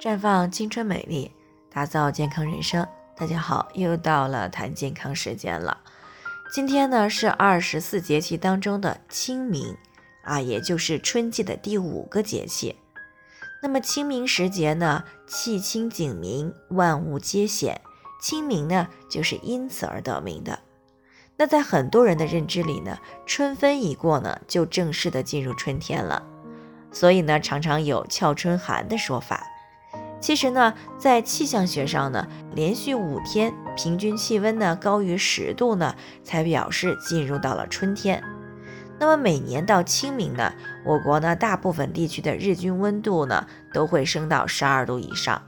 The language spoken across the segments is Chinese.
绽放青春美丽，打造健康人生。大家好，又到了谈健康时间了。今天呢是二十四节气当中的清明啊，也就是春季的第五个节气。那么清明时节呢，气清景明，万物皆显。清明呢，就是因此而得名的。那在很多人的认知里呢，春分一过呢，就正式的进入春天了。所以呢，常常有俏春寒的说法。其实呢，在气象学上呢，连续五天平均气温呢高于十度呢，才表示进入到了春天。那么每年到清明呢，我国呢大部分地区的日均温度呢都会升到十二度以上。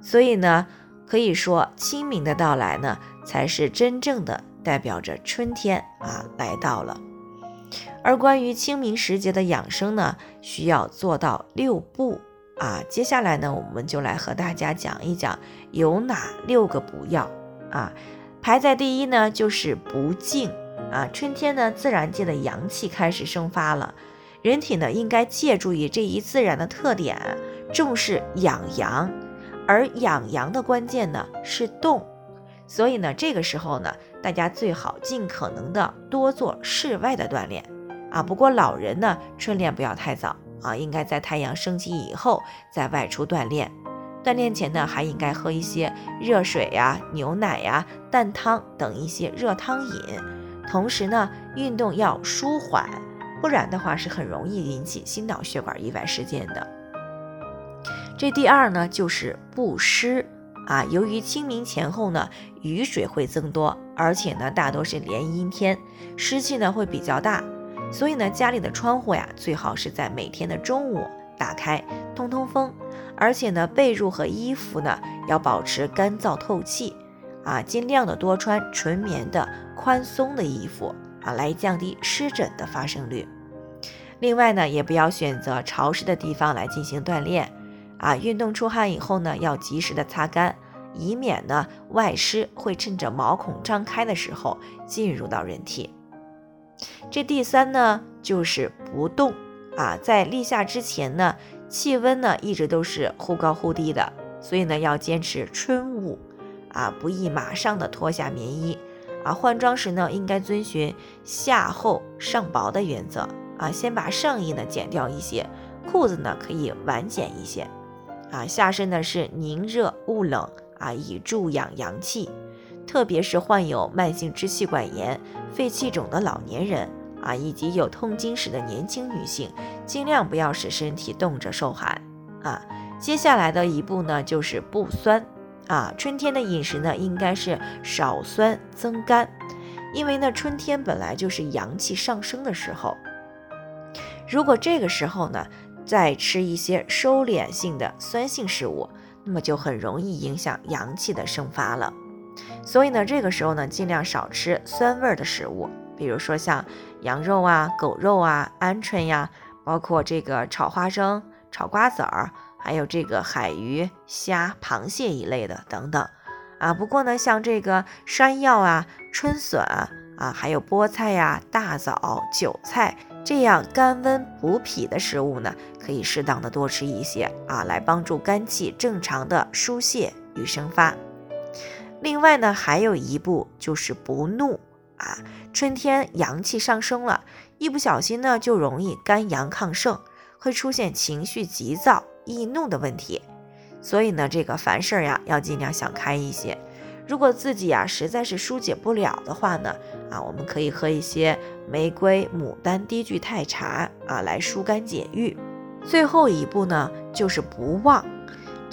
所以呢，可以说清明的到来呢，才是真正的代表着春天啊来到了。而关于清明时节的养生呢，需要做到六不。啊，接下来呢，我们就来和大家讲一讲有哪六个不要啊。排在第一呢，就是不静啊。春天呢，自然界的阳气开始生发了，人体呢应该借助于这一自然的特点，重视养阳。而养阳的关键呢是动，所以呢，这个时候呢，大家最好尽可能的多做室外的锻炼啊。不过老人呢，春练不要太早。啊，应该在太阳升起以后再外出锻炼。锻炼前呢，还应该喝一些热水呀、牛奶呀、蛋汤等一些热汤饮。同时呢，运动要舒缓，不然的话是很容易引起心脑血管意外事件的。这第二呢，就是不湿啊。由于清明前后呢，雨水会增多，而且呢，大多是连阴天，湿气呢会比较大。所以呢，家里的窗户呀，最好是在每天的中午打开，通通风。而且呢，被褥和衣服呢，要保持干燥透气，啊，尽量的多穿纯棉的宽松的衣服啊，来降低湿疹的发生率。另外呢，也不要选择潮湿的地方来进行锻炼，啊，运动出汗以后呢，要及时的擦干，以免呢外湿会趁着毛孔张开的时候进入到人体。这第三呢，就是不动啊，在立夏之前呢，气温呢一直都是忽高忽低的，所以呢要坚持春捂啊，不宜马上的脱下棉衣啊。换装时呢，应该遵循夏厚上薄的原则啊，先把上衣呢减掉一些，裤子呢可以晚减一些啊。下身呢是宁热勿冷啊，以助养阳气。特别是患有慢性支气管炎、肺气肿的老年人啊，以及有痛经史的年轻女性，尽量不要使身体冻着受寒啊。接下来的一步呢，就是不酸啊。春天的饮食呢，应该是少酸增甘，因为呢，春天本来就是阳气上升的时候。如果这个时候呢，再吃一些收敛性的酸性食物，那么就很容易影响阳气的生发了。所以呢，这个时候呢，尽量少吃酸味儿的食物，比如说像羊肉啊、狗肉啊、鹌鹑呀，包括这个炒花生、炒瓜子儿，还有这个海鱼、虾、螃蟹一类的等等啊。不过呢，像这个山药啊、春笋啊，还有菠菜呀、大枣、韭菜这样甘温补脾的食物呢，可以适当的多吃一些啊，来帮助肝气正常的疏泄与生发。另外呢，还有一步就是不怒啊。春天阳气上升了，一不小心呢，就容易肝阳亢盛，会出现情绪急躁、易怒的问题。所以呢，这个凡事呀，要尽量想开一些。如果自己呀实在是疏解不了的话呢，啊，我们可以喝一些玫瑰、牡丹低聚肽茶啊，来疏肝解郁。最后一步呢，就是不忘。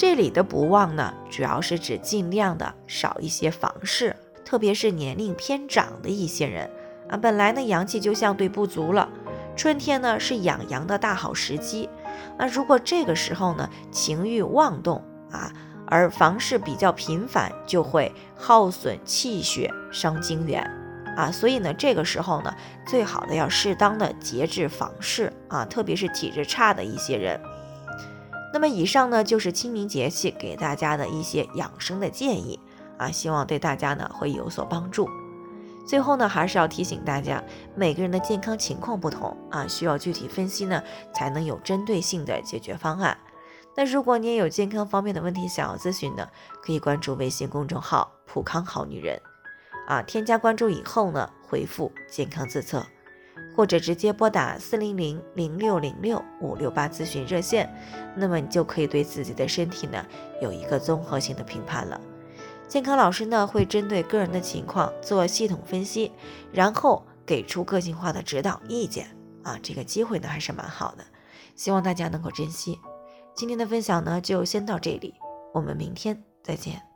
这里的不忘呢，主要是指尽量的少一些房事，特别是年龄偏长的一些人啊，本来呢阳气就相对不足了，春天呢是养阳的大好时机。那如果这个时候呢情欲妄动啊，而房事比较频繁，就会耗损气血，伤精元啊。所以呢这个时候呢，最好的要适当的节制房事啊，特别是体质差的一些人。那么以上呢就是清明节气给大家的一些养生的建议啊，希望对大家呢会有所帮助。最后呢还是要提醒大家，每个人的健康情况不同啊，需要具体分析呢才能有针对性的解决方案。那如果你也有健康方面的问题想要咨询呢，可以关注微信公众号“普康好女人”，啊，添加关注以后呢，回复“健康自测”，或者直接拨打四零零零六零六五六八咨询热线，那么你就可以对自己的身体呢有一个综合性的评判了。健康老师呢会针对个人的情况做系统分析，然后给出个性化的指导意见。啊，这个机会呢还是蛮好的，希望大家能够珍惜。今天的分享呢就先到这里，我们明天再见。